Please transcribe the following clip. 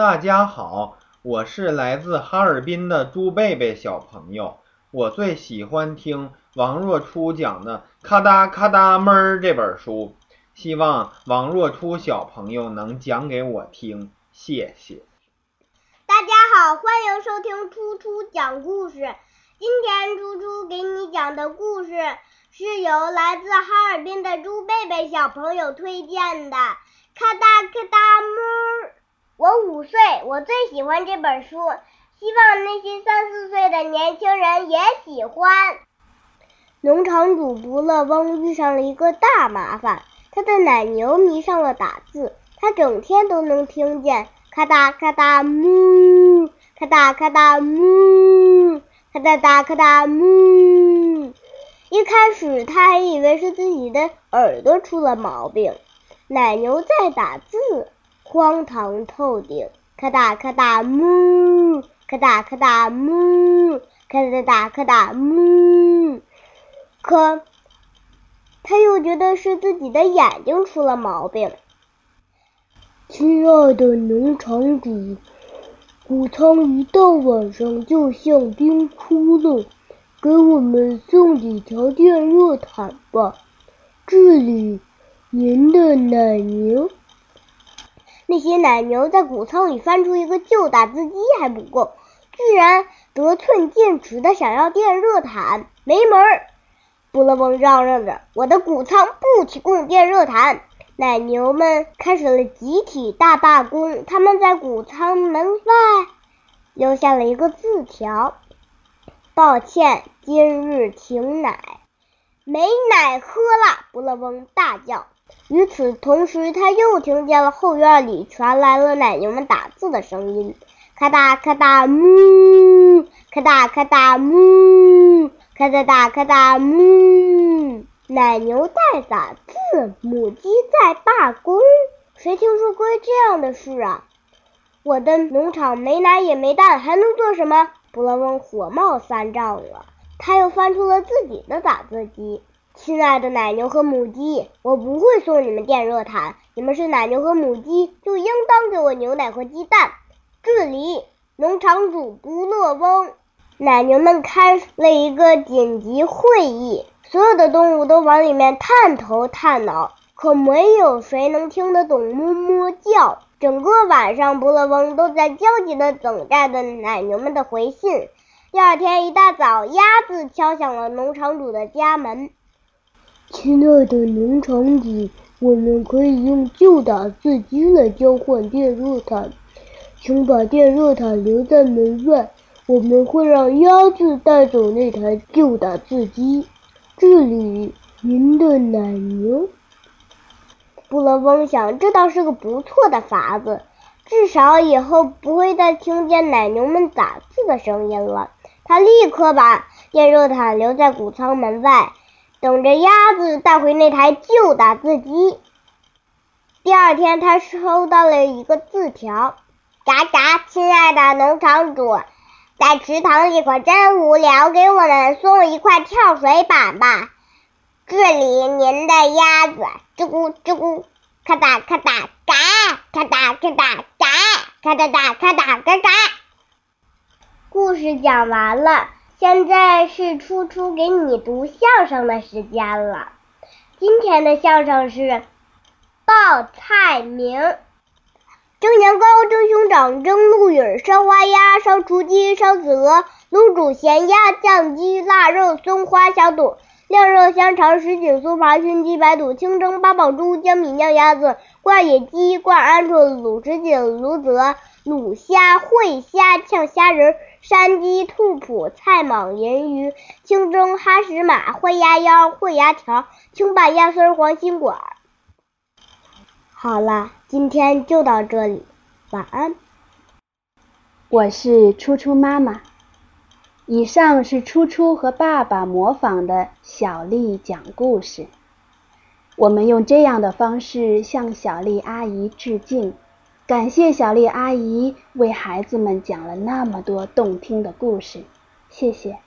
大家好，我是来自哈尔滨的朱贝贝小朋友。我最喜欢听王若初讲的《咔哒咔哒闷儿》这本书，希望王若初小朋友能讲给我听，谢谢。大家好，欢迎收听初初讲故事。今天初初给你讲的故事是由来自哈尔滨的朱贝贝小朋友推荐的。咔哒咔哒木，我五岁，我最喜欢这本书，希望那些三四岁的年轻人也喜欢。农场主不乐翁遇上了一个大麻烦，他的奶牛迷上了打字，他整天都能听见咔哒咔哒木，咔哒咔哒木，咔哒哒咔哒木。一开始他还以为是自己的耳朵出了毛病。奶牛在打字，荒唐透顶！咔哒咔哒木，咔哒咔哒木，咔哒哒咔哒木。可他又觉得是自己的眼睛出了毛病。亲爱的农场主，谷仓一到晚上就像冰窟窿，给我们送几条电热毯吧。这里。您的奶牛，那些奶牛在谷仓里翻出一个旧打字机还不够，居然得寸进尺的想要电热毯，没门儿！布勒翁嚷嚷着：“我的谷仓不提供电热毯！”奶牛们开始了集体大罢工，他们在谷仓门外留下了一个字条：“抱歉，今日停奶，没奶喝了！”布勒翁大叫。与此同时，他又听见了后院里传来了奶牛们打字的声音：咔哒咔哒木，咔哒咔哒木，咔哒哒咔哒木。奶牛在打字，母鸡在罢工。谁听说过这样的事啊？我的农场没奶也没蛋，还能做什么？布勒翁火冒三丈了，他又翻出了自己的打字机。亲爱的奶牛和母鸡，我不会送你们电热毯。你们是奶牛和母鸡，就应当给我牛奶和鸡蛋。这里，农场主不乐翁。奶牛们开了一个紧急会议，所有的动物都往里面探头探脑，可没有谁能听得懂哞哞叫。整个晚上，不乐翁都在焦急地等待着奶牛们的回信。第二天一大早，鸭子敲响了农场主的家门。亲爱的农场主，我们可以用旧打字机来交换电热毯，请把电热毯留在门外，我们会让鸭子带走那台旧打字机。这里，您的奶牛。布罗翁想，这倒是个不错的法子，至少以后不会再听见奶牛们打字的声音了。他立刻把电热毯留在谷仓门外。等着鸭子带回那台旧打字机。第二天，他收到了一个字条：“嘎嘎，亲爱的农场主，在池塘里可真无聊，给我们送一块跳水板吧。这里您的鸭子，吱咕吱咕，咔哒咔哒嘎，咔哒咔哒嘎，咔哒哒咔哒嘎嘎。”故事讲完了。现在是初初给你读相声的时间了。今天的相声是《报菜名》：蒸羊羔、蒸熊掌、蒸鹿尾、烧花鸭、烧雏鸡、烧子鹅、卤煮咸鸭、酱鸡、腊肉、松花小肚、晾肉香肠、什锦酥扒、熏鸡白肚、清蒸八宝猪、江米酿鸭子、灌野鸡、灌鹌鹑、卤什锦、卤子、卤虾、烩虾、炝虾仁。山鸡、兔脯、菜蟒、银鱼、清蒸哈什马、烩鸭腰、烩鸭条、清拌鸭丝、黄心管。好了，今天就到这里，晚安。我是初初妈妈。以上是初初和爸爸模仿的小丽讲故事。我们用这样的方式向小丽阿姨致敬。感谢小丽阿姨为孩子们讲了那么多动听的故事，谢谢。